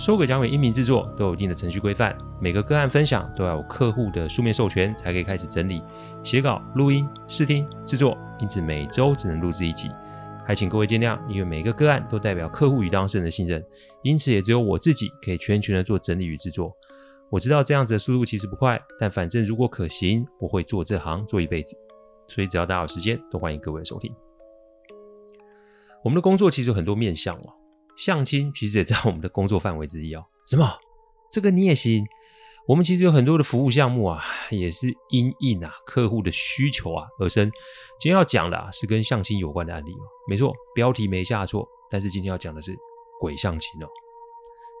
说鬼讲鬼音频制作都有一定的程序规范，每个个案分享都要有客户的书面授权才可以开始整理、写稿、录音、试听、制作，因此每周只能录制一集，还请各位见谅，因为每个个案都代表客户与当事人的信任，因此也只有我自己可以全权的做整理与制作。我知道这样子的速度其实不快，但反正如果可行，我会做这行做一辈子，所以只要大家有时间，都欢迎各位收听。我们的工作其实有很多面向哦。相亲其实也在我们的工作范围之一哦。什么？这个你也行？我们其实有很多的服务项目啊，也是因应啊客户的需求啊而生。今天要讲的啊是跟相亲有关的案例哦。没错，标题没下错。但是今天要讲的是鬼相亲哦。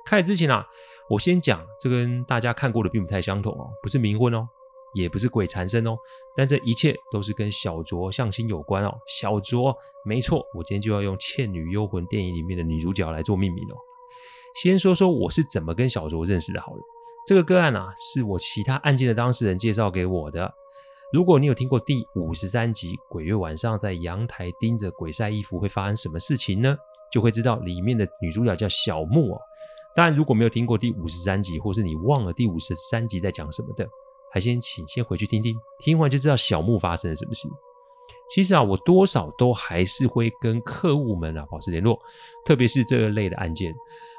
开始之前啊，我先讲这跟大家看过的并不太相同哦，不是冥婚哦。也不是鬼缠身哦，但这一切都是跟小卓向心有关哦。小卓，没错，我今天就要用《倩女幽魂》电影里面的女主角来做命名哦。先说说我是怎么跟小卓认识的。好了，这个个案啊，是我其他案件的当事人介绍给我的。如果你有听过第五十三集《鬼月晚上在阳台盯着鬼晒衣服会发生什么事情》呢，就会知道里面的女主角叫小木哦。当然，如果没有听过第五十三集，或是你忘了第五十三集在讲什么的。还先请先回去听听，听完就知道小木发生了什么事。其实啊，我多少都还是会跟客户们啊保持联络，特别是这一类的案件，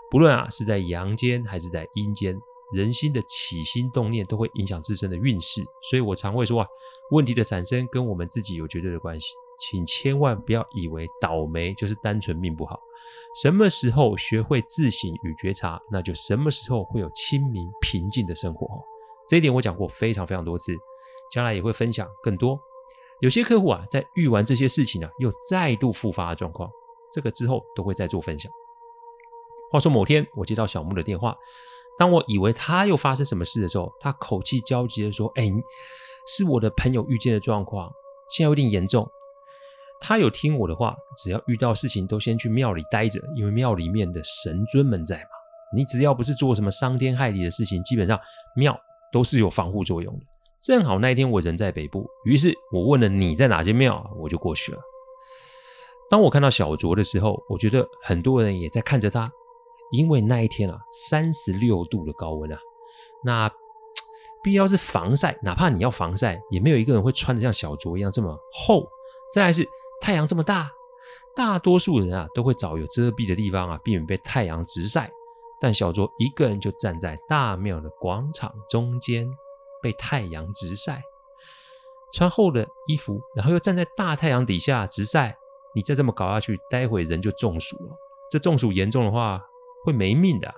不论啊是在阳间还是在阴间，人心的起心动念都会影响自身的运势。所以我常会说啊，问题的产生跟我们自己有绝对的关系，请千万不要以为倒霉就是单纯命不好。什么时候学会自省与觉察，那就什么时候会有清明平静的生活。这一点我讲过非常非常多次，将来也会分享更多。有些客户啊，在遇完这些事情呢、啊，又再度复发的状况，这个之后都会再做分享。话说某天我接到小木的电话，当我以为他又发生什么事的时候，他口气焦急地说：“哎，是我的朋友遇见的状况，现在有点严重。他有听我的话，只要遇到事情都先去庙里待着，因为庙里面的神尊们在嘛。你只要不是做什么伤天害理的事情，基本上庙。”都是有防护作用的。正好那一天我人在北部，于是我问了你在哪间庙，我就过去了。当我看到小卓的时候，我觉得很多人也在看着他，因为那一天啊，三十六度的高温啊，那必要是防晒，哪怕你要防晒，也没有一个人会穿的像小卓一样这么厚。再来是太阳这么大，大多数人啊都会找有遮蔽的地方啊，避免被太阳直晒。但小卓一个人就站在大庙的广场中间，被太阳直晒，穿厚的衣服，然后又站在大太阳底下直晒。你再这么搞下去，待会人就中暑了。这中暑严重的话，会没命的。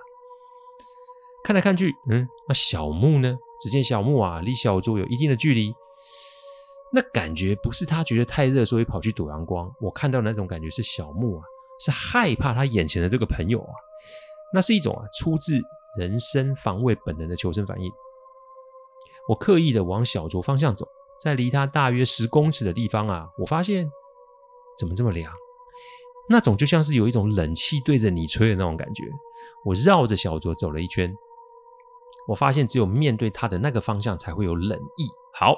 看来看去，嗯，那小木呢？只见小木啊，离小卓有一定的距离。那感觉不是他觉得太热，所以跑去躲阳光。我看到那种感觉是小木啊，是害怕他眼前的这个朋友啊。那是一种啊，出自人身防卫本能的求生反应。我刻意的往小卓方向走，在离他大约十公尺的地方啊，我发现怎么这么凉？那种就像是有一种冷气对着你吹的那种感觉。我绕着小卓走了一圈，我发现只有面对他的那个方向才会有冷意。好，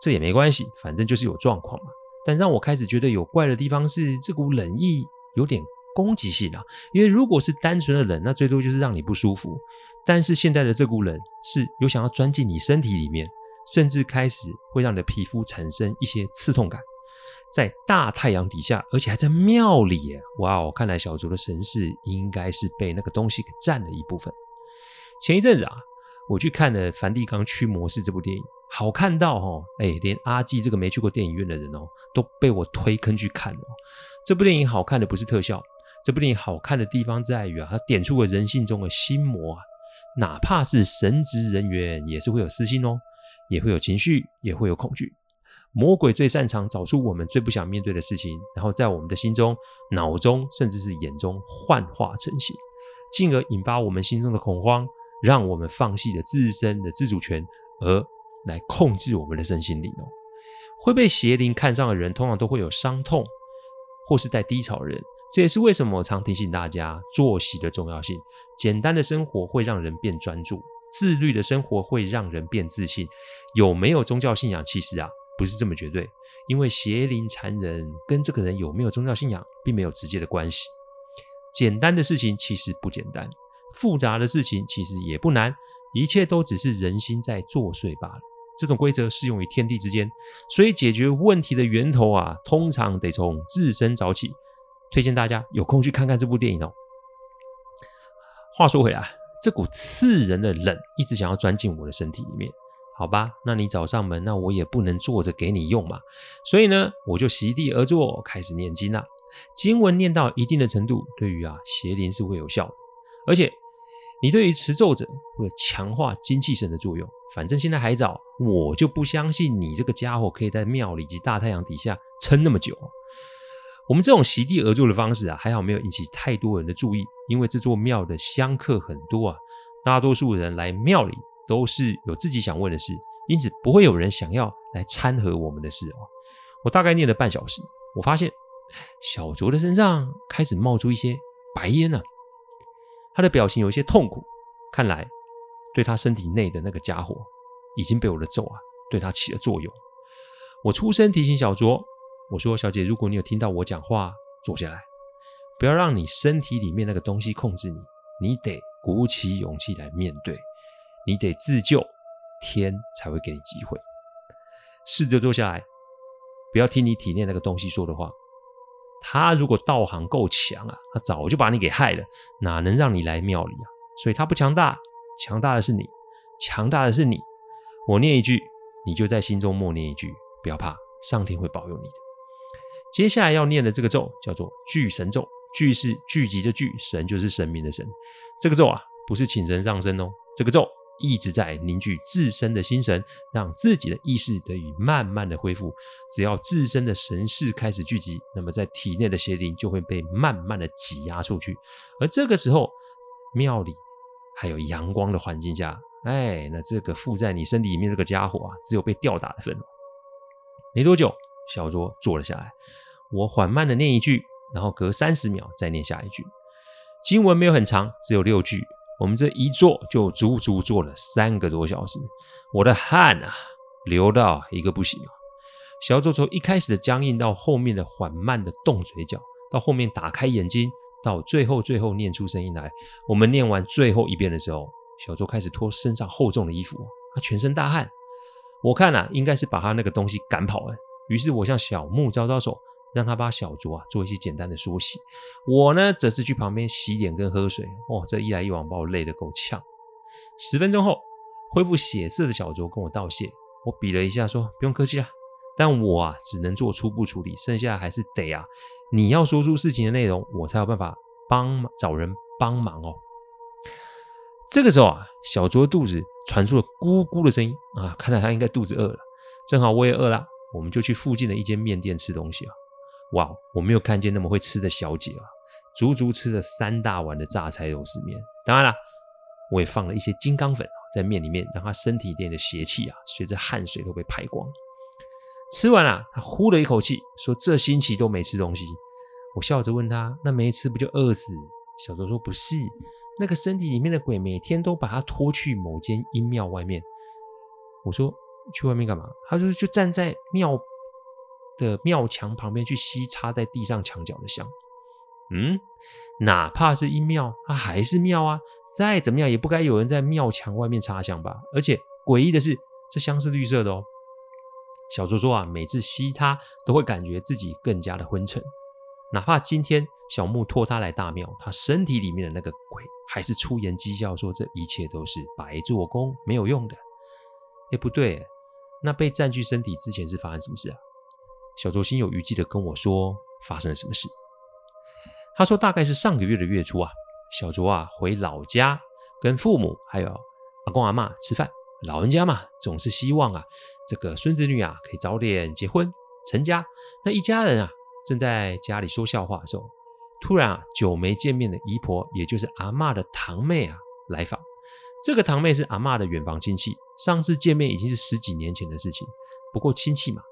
这也没关系，反正就是有状况嘛。但让我开始觉得有怪的地方是，这股冷意有点。攻击性啊，因为如果是单纯的冷，那最多就是让你不舒服。但是现在的这股冷是有想要钻进你身体里面，甚至开始会让你的皮肤产生一些刺痛感。在大太阳底下，而且还在庙里，哇哦！看来小竹的神识应该是被那个东西给占了一部分。前一阵子啊，我去看了《梵蒂冈驱魔师》这部电影，好看到哦，哎，连阿纪这个没去过电影院的人哦，都被我推坑去看哦。这部电影好看的不是特效。这部电影好看的地方在于啊，它点出了人性中的心魔啊，哪怕是神职人员也是会有私心哦，也会有情绪，也会有恐惧。魔鬼最擅长找出我们最不想面对的事情，然后在我们的心中、脑中，甚至是眼中幻化成形，进而引发我们心中的恐慌，让我们放弃了自身的自主权，而来控制我们的身心灵哦。会被邪灵看上的人，通常都会有伤痛，或是在低潮人。这也是为什么我常提醒大家作息的重要性。简单的生活会让人变专注，自律的生活会让人变自信。有没有宗教信仰，其实啊不是这么绝对，因为邪灵缠人跟这个人有没有宗教信仰并没有直接的关系。简单的事情其实不简单，复杂的事情其实也不难，一切都只是人心在作祟罢了。这种规则适用于天地之间，所以解决问题的源头啊，通常得从自身找起。推荐大家有空去看看这部电影哦。话说回来，这股刺人的冷一直想要钻进我的身体里面，好吧？那你找上门，那我也不能坐着给你用嘛。所以呢，我就席地而坐，开始念经了。经文念到一定的程度，对于啊邪灵是会有效的，而且你对于持咒者会有强化精气神的作用。反正现在还早，我就不相信你这个家伙可以在庙里及大太阳底下撑那么久。我们这种席地而坐的方式啊，还好没有引起太多人的注意，因为这座庙的香客很多啊，大多数人来庙里都是有自己想问的事，因此不会有人想要来掺和我们的事哦。我大概念了半小时，我发现小卓的身上开始冒出一些白烟了，他的表情有一些痛苦，看来对他身体内的那个家伙已经被我的咒啊对他起了作用。我出声提醒小卓。我说：“小姐，如果你有听到我讲话，坐下来，不要让你身体里面那个东西控制你，你得鼓起勇气来面对，你得自救，天才会给你机会。试着坐下来，不要听你体内那个东西说的话。他如果道行够强啊，他早就把你给害了，哪能让你来庙里啊？所以他不强大，强大的是你，强大的是你。我念一句，你就在心中默念一句，不要怕，上天会保佑你的。”接下来要念的这个咒叫做聚神咒，聚是聚集的聚，神就是神明的神。这个咒啊，不是请神上身哦，这个咒一直在凝聚自身的心神，让自己的意识得以慢慢的恢复。只要自身的神识开始聚集，那么在体内的邪灵就会被慢慢的挤压出去。而这个时候，庙里还有阳光的环境下，哎，那这个附在你身体里面这个家伙啊，只有被吊打的份。没多久，小卓坐了下来。我缓慢的念一句，然后隔三十秒再念下一句。经文没有很长，只有六句。我们这一坐就足足坐了三个多小时，我的汗啊流到一个不行啊。小卓从一开始的僵硬，到后面的缓慢的动嘴角，到后面打开眼睛，到最后最后念出声音来。我们念完最后一遍的时候，小卓开始脱身上厚重的衣服，他全身大汗。我看啊，应该是把他那个东西赶跑了。于是我向小木招招手。让他把小卓啊做一些简单的梳洗，我呢则是去旁边洗脸跟喝水。哦，这一来一往把我累得够呛。十分钟后，恢复血色的小卓跟我道谢，我比了一下说不用客气啊，但我啊只能做初步处理，剩下还是得啊你要说出事情的内容，我才有办法帮忙找人帮忙哦。这个时候啊，小卓肚子传出了咕咕的声音啊，看来他应该肚子饿了，正好我也饿了，我们就去附近的一间面店吃东西啊。哇，我没有看见那么会吃的小姐啊，足足吃了三大碗的榨菜肉丝面。当然了，我也放了一些金刚粉在面里面，让她身体里的邪气啊，随着汗水都被排光。吃完了，她呼了一口气，说：“这星期都没吃东西。”我笑着问她：“那没吃不就饿死？”小周说：“不是，那个身体里面的鬼每天都把她拖去某间阴庙外面。”我说：“去外面干嘛？”他说：“就站在庙。”的庙墙旁边去吸插在地上墙角的香，嗯，哪怕是阴庙，它还是庙啊！再怎么样也不该有人在庙墙外面插香吧？而且诡异的是，这香是绿色的哦。小卓说啊，每次吸它都会感觉自己更加的昏沉，哪怕今天小木托他来大庙，他身体里面的那个鬼还是出言讥笑说，这一切都是白做工，没有用的。哎，不对，那被占据身体之前是发生什么事啊？小卓心有余悸的跟我说发生了什么事。他说大概是上个月的月初啊，小卓啊回老家跟父母还有阿公阿嬷吃饭。老人家嘛，总是希望啊这个孙子女啊可以早点结婚成家。那一家人啊正在家里说笑话的时候，突然啊久没见面的姨婆，也就是阿嬷的堂妹啊来访。这个堂妹是阿嬷的远房亲戚，上次见面已经是十几年前的事情。不过亲戚嘛，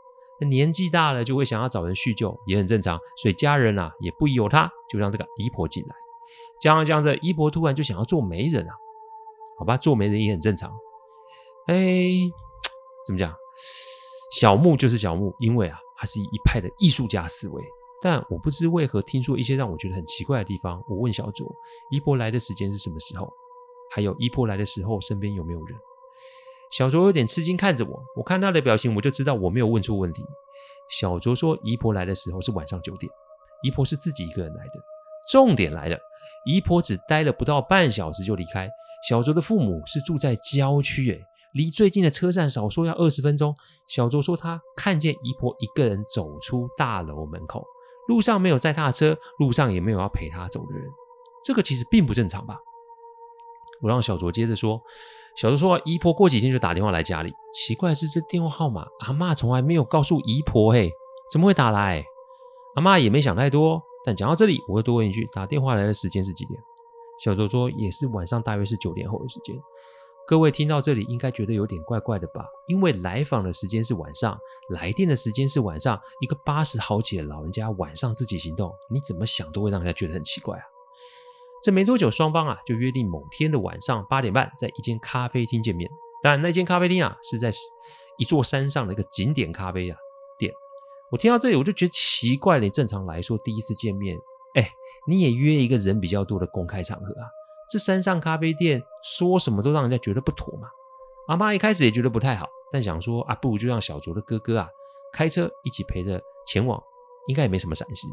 年纪大了就会想要找人叙旧，也很正常。所以家人啊也不疑有他，就让这个姨婆进来。讲着讲着，姨婆突然就想要做媒人啊，好吧，做媒人也很正常。哎，怎么讲？小木就是小木，因为啊，他是一派的艺术家思维。但我不知为何听说一些让我觉得很奇怪的地方。我问小卓，姨婆来的时间是什么时候？还有姨婆来的时候身边有没有人？小卓有点吃惊看着我，我看他的表情，我就知道我没有问错问题。小卓说，姨婆来的时候是晚上九点，姨婆是自己一个人来的。重点来了，姨婆只待了不到半小时就离开。小卓的父母是住在郊区，诶，离最近的车站少说要二十分钟。小卓说他看见姨婆一个人走出大楼门口，路上没有载他的车，路上也没有要陪他走的人。这个其实并不正常吧？我让小卓接着说。小卓说，姨婆过几天就打电话来家里。奇怪的是，这电话号码阿嬷从来没有告诉姨婆，嘿，怎么会打来？阿嬷也没想太多。但讲到这里，我会多问一句：打电话来的时间是几点？小卓说，也是晚上，大约是九点后的时间。各位听到这里，应该觉得有点怪怪的吧？因为来访的时间是晚上，来电的时间是晚上，一个八十好几的老人家晚上自己行动，你怎么想都会让人家觉得很奇怪啊。这没多久，双方啊就约定某天的晚上八点半，在一间咖啡厅见面。当然，那间咖啡厅啊是在一座山上的一个景点咖啡啊店。我听到这里，我就觉得奇怪了。正常来说，第一次见面，哎，你也约一个人比较多的公开场合啊。这山上咖啡店说什么都让人家觉得不妥嘛。阿妈一开始也觉得不太好，但想说啊，不如就让小卓的哥哥啊开车一起陪着前往，应该也没什么闪失，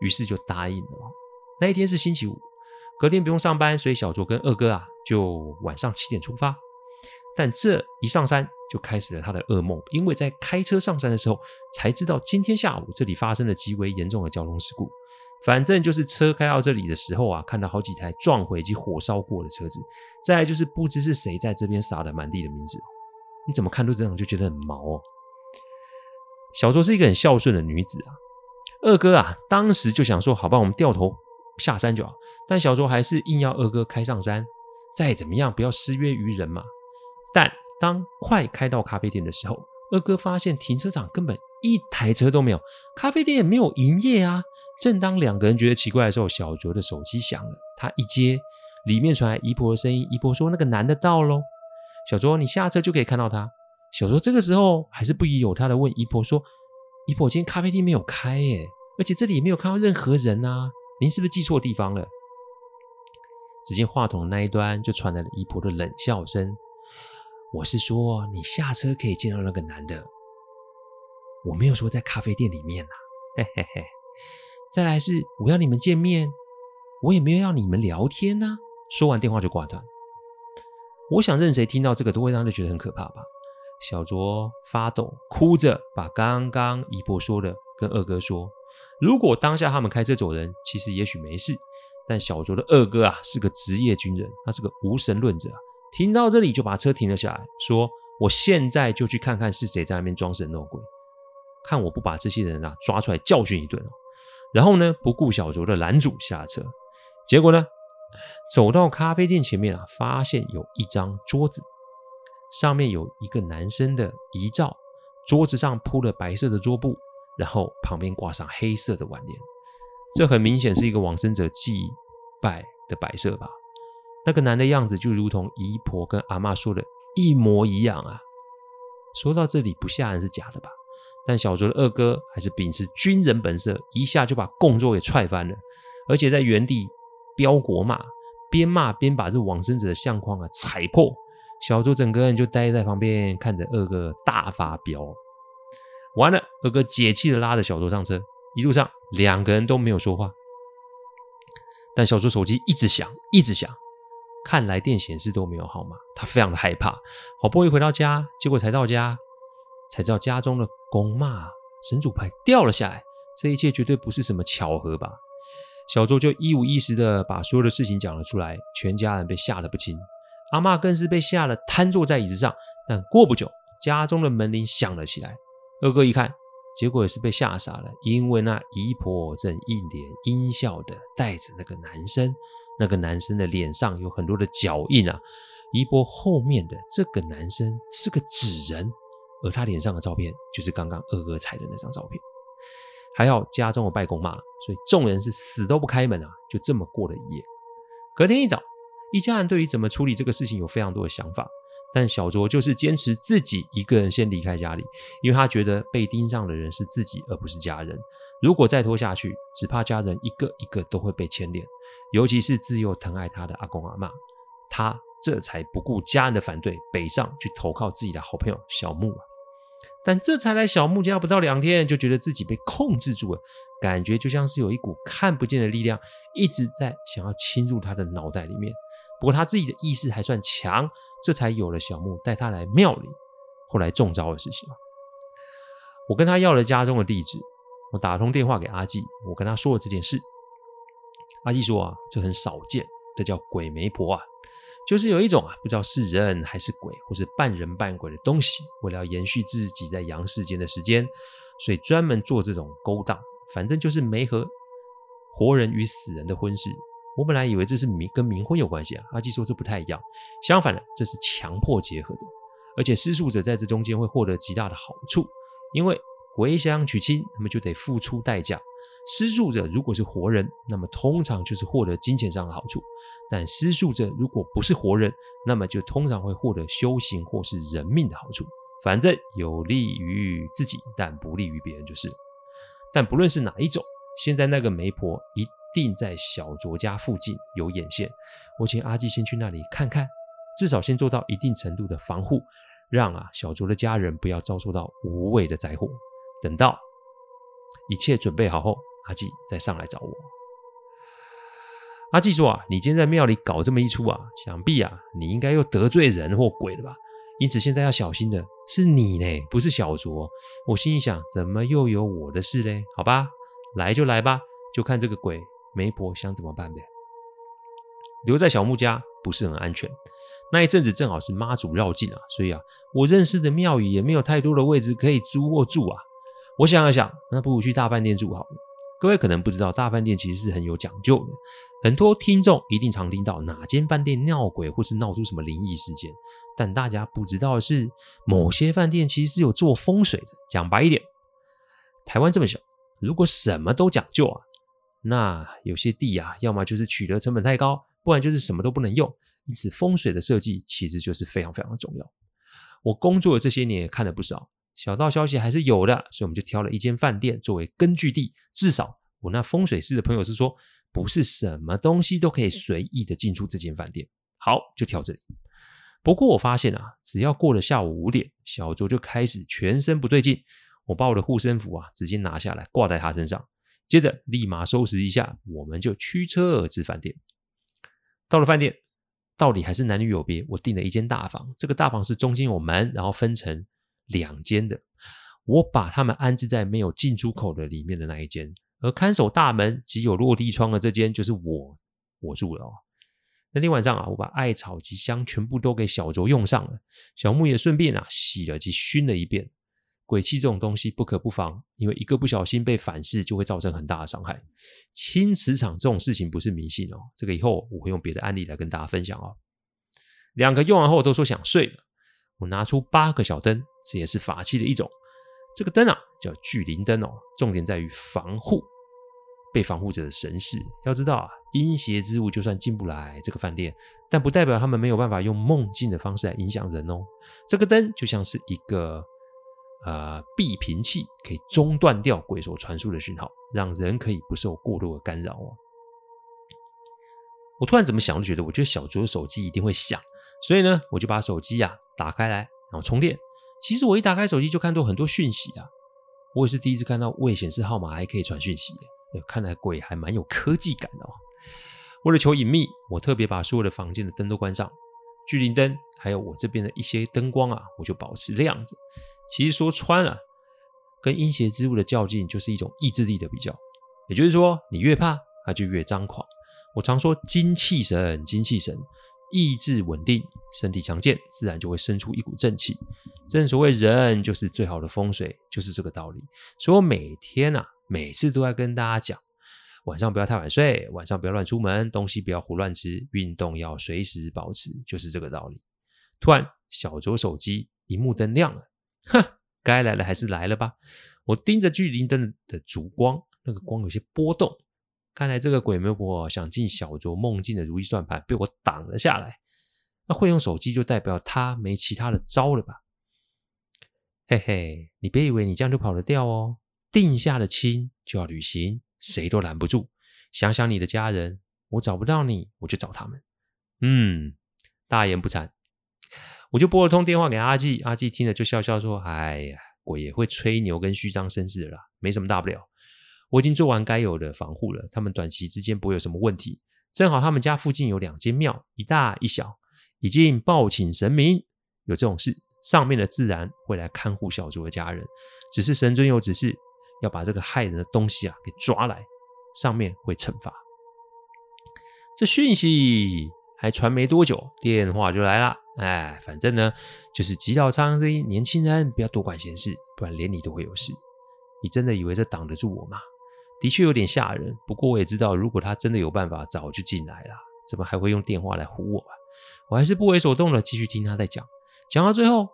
于是就答应了。那一天是星期五。隔天不用上班，所以小卓跟二哥啊就晚上七点出发。但这一上山就开始了他的噩梦，因为在开车上山的时候才知道今天下午这里发生了极为严重的交通事故。反正就是车开到这里的时候啊，看到好几台撞毁及火烧过的车子。再来就是不知是谁在这边撒了满地的名字。你怎么看都这样就觉得很毛哦。小卓是一个很孝顺的女子啊，二哥啊当时就想说，好吧，我们掉头下山就好。但小卓还是硬要二哥开上山，再怎么样不要失约于人嘛。但当快开到咖啡店的时候，二哥发现停车场根本一台车都没有，咖啡店也没有营业啊。正当两个人觉得奇怪的时候，小卓的手机响了，他一接，里面传来姨婆的声音。姨婆说：“那个男的到喽。”小卓，你下车就可以看到他。小卓这个时候还是不疑有他的问姨婆说：“姨婆，今天咖啡店没有开耶，而且这里也没有看到任何人啊，您是不是记错地方了？”只见话筒那一端就传来了姨婆的冷笑声：“我是说，你下车可以见到那个男的，我没有说在咖啡店里面呐、啊，嘿嘿嘿。再来是我要你们见面，我也没有要你们聊天呐、啊。”说完电话就挂断。我想任谁听到这个都会让人觉得很可怕吧？小卓发抖，哭着把刚刚姨婆说的跟二哥说：“如果当下他们开车走人，其实也许没事。”但小卓的二哥啊是个职业军人，他是个无神论者。听到这里就把车停了下来，说：“我现在就去看看是谁在那边装神弄鬼，看我不把这些人啊抓出来教训一顿。”然后呢，不顾小卓的拦阻下车。结果呢，走到咖啡店前面啊，发现有一张桌子，上面有一个男生的遗照，桌子上铺了白色的桌布，然后旁边挂上黑色的挽联。这很明显是一个往生者祭拜的摆设吧？那个男的样子就如同姨婆跟阿嬷说的一模一样啊！说到这里不吓人是假的吧？但小卓的二哥还是秉持军人本色，一下就把供桌给踹翻了，而且在原地飙国骂，边骂边把这往生者的相框啊踩破。小卓整个人就待在旁边看着二哥大发飙。完了，二哥解气的拉着小卓上车。一路上，两个人都没有说话，但小卓手机一直响，一直响，看来电显示都没有号码，他非常的害怕。好不容易回到家，结果才到家，才知道家中的公妈神主牌掉了下来，这一切绝对不是什么巧合吧？小周就一五一十的把所有的事情讲了出来，全家人被吓得不轻，阿嬷更是被吓得瘫坐在椅子上。但过不久，家中的门铃响了起来，二哥一看。结果也是被吓傻了，因为那姨婆正一脸阴笑的带着那个男生，那个男生的脸上有很多的脚印啊，一波后面的这个男生是个纸人，而他脸上的照片就是刚刚二哥踩的那张照片。还好家中有拜公妈，所以众人是死都不开门啊，就这么过了一夜。隔天一早，一家人对于怎么处理这个事情有非常多的想法，但小卓就是坚持自己一个人先离开家里，因为他觉得被盯上的人是自己，而不是家人。如果再拖下去，只怕家人一个一个都会被牵连，尤其是自幼疼爱他的阿公阿嬷。他这才不顾家人的反对，北上去投靠自己的好朋友小木啊。但这才来小木家不到两天，就觉得自己被控制住了，感觉就像是有一股看不见的力量一直在想要侵入他的脑袋里面。不过他自己的意识还算强，这才有了小木带他来庙里，后来中招的事情。我跟他要了家中的地址，我打通电话给阿纪，我跟他说了这件事。阿纪说啊，这很少见，这叫鬼媒婆啊。就是有一种啊，不知道是人还是鬼，或是半人半鬼的东西，为了要延续自己在阳世间的时间，所以专门做这种勾当。反正就是媒和活人与死人的婚事。我本来以为这是冥跟冥婚有关系啊，阿基说这不太一样，相反的，这是强迫结合的，而且施术者在这中间会获得极大的好处，因为鬼想娶亲，那么就得付出代价。施术者如果是活人，那么通常就是获得金钱上的好处；但施术者如果不是活人，那么就通常会获得修行或是人命的好处。反正有利于自己，但不利于别人就是。但不论是哪一种，现在那个媒婆一定在小卓家附近有眼线。我请阿纪先去那里看看，至少先做到一定程度的防护，让啊小卓的家人不要遭受到无谓的灾祸。等到一切准备好后。阿纪再上来找我。阿纪说：“啊，你今天在庙里搞这么一出啊，想必啊，你应该又得罪人或鬼了吧？因此现在要小心的是你呢，不是小卓。”我心里想：怎么又有我的事嘞？好吧，来就来吧，就看这个鬼媒婆想怎么办呗。留在小木家不是很安全。那一阵子正好是妈祖绕境啊，所以啊，我认识的庙宇也没有太多的位置可以租或住啊。我想了想，那不如去大饭店住好了。各位可能不知道，大饭店其实是很有讲究的。很多听众一定常听到哪间饭店闹鬼，或是闹出什么灵异事件。但大家不知道的是，某些饭店其实是有做风水的。讲白一点，台湾这么小，如果什么都讲究啊，那有些地啊，要么就是取得成本太高，不然就是什么都不能用。因此，风水的设计其实就是非常非常的重要。我工作的这些年也看了不少。小道消息还是有的，所以我们就挑了一间饭店作为根据地。至少我那风水师的朋友是说，不是什么东西都可以随意的进出这间饭店。好，就挑这里。不过我发现啊，只要过了下午五点，小卓就开始全身不对劲。我把我的护身符啊直接拿下来挂在他身上，接着立马收拾一下，我们就驱车而至饭店。到了饭店，到底还是男女有别。我订了一间大房，这个大房是中间有门，然后分成。两间的，我把他们安置在没有进出口的里面的那一间，而看守大门及有落地窗的这间就是我我住了哦。那天晚上啊，我把艾草及香全部都给小卓用上了，小木也顺便啊洗了及熏了一遍。鬼气这种东西不可不防，因为一个不小心被反噬就会造成很大的伤害。清磁场这种事情不是迷信哦，这个以后我会用别的案例来跟大家分享哦。两个用完后都说想睡了，我拿出八个小灯。这也是法器的一种。这个灯啊，叫聚灵灯哦。重点在于防护被防护者的神识。要知道啊，阴邪之物就算进不来这个饭店，但不代表他们没有办法用梦境的方式来影响人哦。这个灯就像是一个呃避频器，可以中断掉鬼所传输的讯号，让人可以不受过多的干扰哦。我突然怎么想，都觉得我觉得小卓的手机一定会响，所以呢，我就把手机呀、打开来，然后充电。其实我一打开手机就看到很多讯息啊！我也是第一次看到未显示号码还可以传讯息，看来鬼还蛮有科技感的哦。为了求隐秘，我特别把所有的房间的灯都关上，聚灵灯还有我这边的一些灯光啊，我就保持亮着。其实说穿了，跟阴邪之物的较劲就是一种意志力的比较，也就是说，你越怕，它就越张狂。我常说精气神，精气神。意志稳定，身体强健，自然就会生出一股正气。正所谓人就是最好的风水，就是这个道理。所以我每天啊，每次都在跟大家讲，晚上不要太晚睡，晚上不要乱出门，东西不要胡乱吃，运动要随时保持，就是这个道理。突然，小卓手机萤幕灯亮了，哼，该来了还是来了吧。我盯着巨灵灯的烛光，那个光有些波动，看来这个鬼媒婆想进小卓梦境的如意算盘被我挡了下来。那会用手机就代表他没其他的招了吧？嘿嘿，你别以为你这样就跑得掉哦。定下的亲就要履行，谁都拦不住。想想你的家人，我找不到你，我就找他们。嗯，大言不惭。我就拨了通电话给阿季，阿季听了就笑笑说：“哎呀，鬼也会吹牛跟虚张声势的啦，没什么大不了。我已经做完该有的防护了，他们短期之间不会有什么问题。正好他们家附近有两间庙，一大一小，已经报请神明，有这种事，上面的自然会来看护小卓的家人。只是神尊有指示。”要把这个害人的东西啊给抓来，上面会惩罚。这讯息还传没多久，电话就来了。哎，反正呢，就是极道苍生，年轻人不要多管闲事，不然连你都会有事。你真的以为这挡得住我吗？的确有点吓人。不过我也知道，如果他真的有办法，早就进来了，怎么还会用电话来唬我啊？我还是不为所动的，继续听他在讲。讲到最后，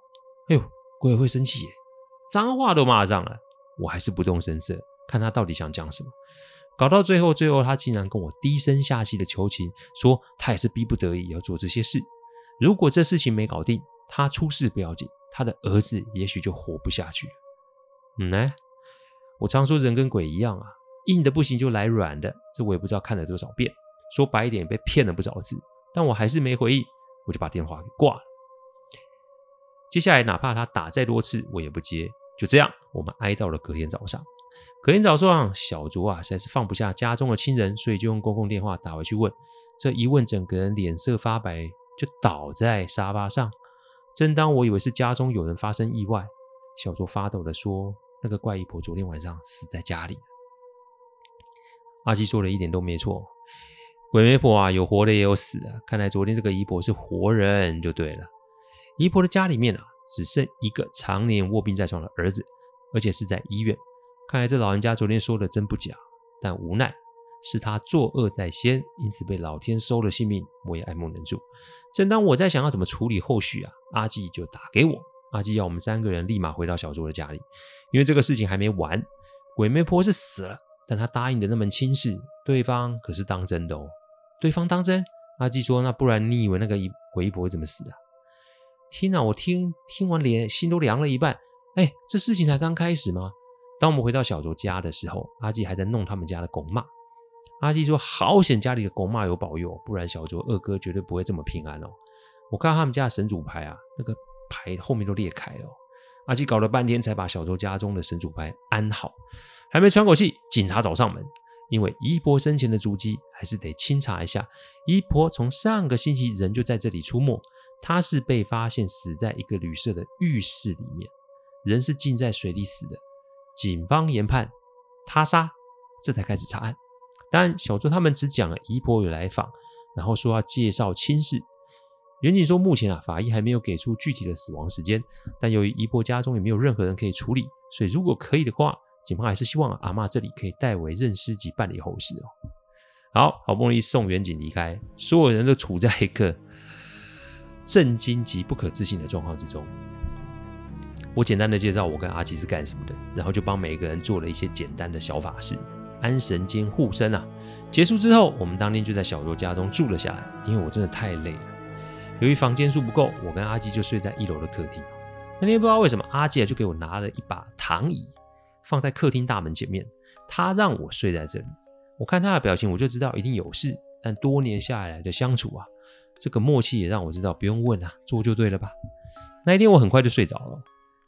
哎呦，鬼会生气耶，脏话都骂上了。我还是不动声色，看他到底想讲什么。搞到最后，最后他竟然跟我低声下气的求情，说他也是逼不得已要做这些事。如果这事情没搞定，他出事不要紧，他的儿子也许就活不下去了。嗯呢，我常说人跟鬼一样啊，硬的不行就来软的。这我也不知道看了多少遍，说白一点，被骗了不少次。但我还是没回应，我就把电话给挂了。接下来，哪怕他打再多次，我也不接。就这样，我们挨到了隔天早上。隔天早上，小卓啊实在是放不下家中的亲人，所以就用公共电话打回去问。这一问，整个人脸色发白，就倒在沙发上。正当我以为是家中有人发生意外，小卓发抖的说：“那个怪姨婆昨天晚上死在家里。”阿基说的一点都没错，鬼媒婆啊，有活的也有死的。看来昨天这个姨婆是活人就对了。姨婆的家里面啊。只剩一个常年卧病在床的儿子，而且是在医院。看来这老人家昨天说的真不假，但无奈是他作恶在先，因此被老天收了性命。我也爱莫能助。正当我在想要怎么处理后续啊，阿纪就打给我。阿纪要我们三个人立马回到小卓的家里，因为这个事情还没完。鬼媒婆是死了，但他答应的那门亲事，对方可是当真的哦。对方当真？阿纪说：“那不然你以为那个鬼姨婆会怎么死的？”天哪！我听听完脸心都凉了一半。哎，这事情才刚开始吗？当我们回到小卓家的时候，阿纪还在弄他们家的狗骂。阿基说：“好险，家里的狗妈有保佑，不然小卓二哥绝对不会这么平安哦。”我看他们家的神主牌啊，那个牌后面都裂开了。阿基搞了半天才把小卓家中的神主牌安好，还没喘口气，警察找上门。因为姨婆生前的足迹还是得清查一下。姨婆从上个星期人就在这里出没。她是被发现死在一个旅社的浴室里面，人是浸在水里死的。警方研判他杀，这才开始查案。但小周他们只讲了姨婆有来访，然后说要介绍亲事。远景说，目前啊，法医还没有给出具体的死亡时间。但由于姨婆家中也没有任何人可以处理，所以如果可以的话，警方还是希望阿嬷这里可以代为认尸及办理后事哦。好，好不容易送远景离开，所有人都处在一个。震惊及不可置信的状况之中，我简单的介绍我跟阿基是干什么的，然后就帮每个人做了一些简单的小法事，安神兼护身啊。结束之后，我们当天就在小卓家中住了下来，因为我真的太累了。由于房间数不够，我跟阿基就睡在一楼的客厅。那天不知道为什么，阿基就给我拿了一把躺椅，放在客厅大门前面，他让我睡在这里。我看他的表情，我就知道一定有事。但多年下来的相处啊。这个默契也让我知道，不用问啊，做就对了吧。那一天我很快就睡着了，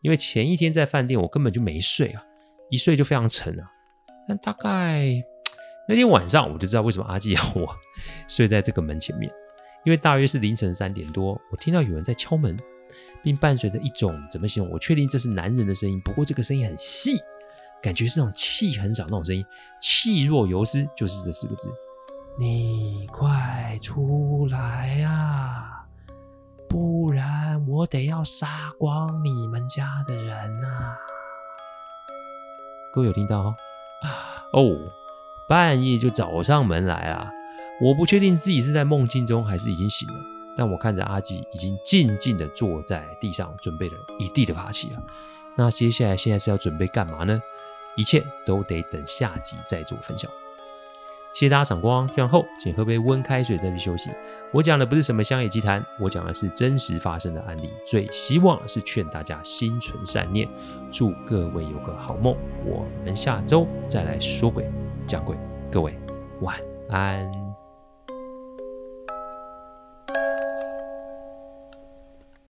因为前一天在饭店我根本就没睡啊，一睡就非常沉啊。但大概那天晚上我就知道为什么阿基 要我睡在这个门前面，因为大约是凌晨三点多，我听到有人在敲门，并伴随着一种怎么形容？我确定这是男人的声音，不过这个声音很细，感觉是那种气很少那种声音，气若游丝，就是这四个字。你快出来啊！不然我得要杀光你们家的人呐！各位有听到哦？哦，半夜就找上门来啊！我不确定自己是在梦境中还是已经醒了，但我看着阿吉已经静静的坐在地上，准备了一地的爬起啊。那接下来现在是要准备干嘛呢？一切都得等下集再做分享。谢谢大家赏光，听完后请喝杯温开水再去休息。我讲的不是什么乡野奇谈，我讲的是真实发生的案例。最希望是劝大家心存善念，祝各位有个好梦。我们下周再来说鬼讲鬼，各位晚安。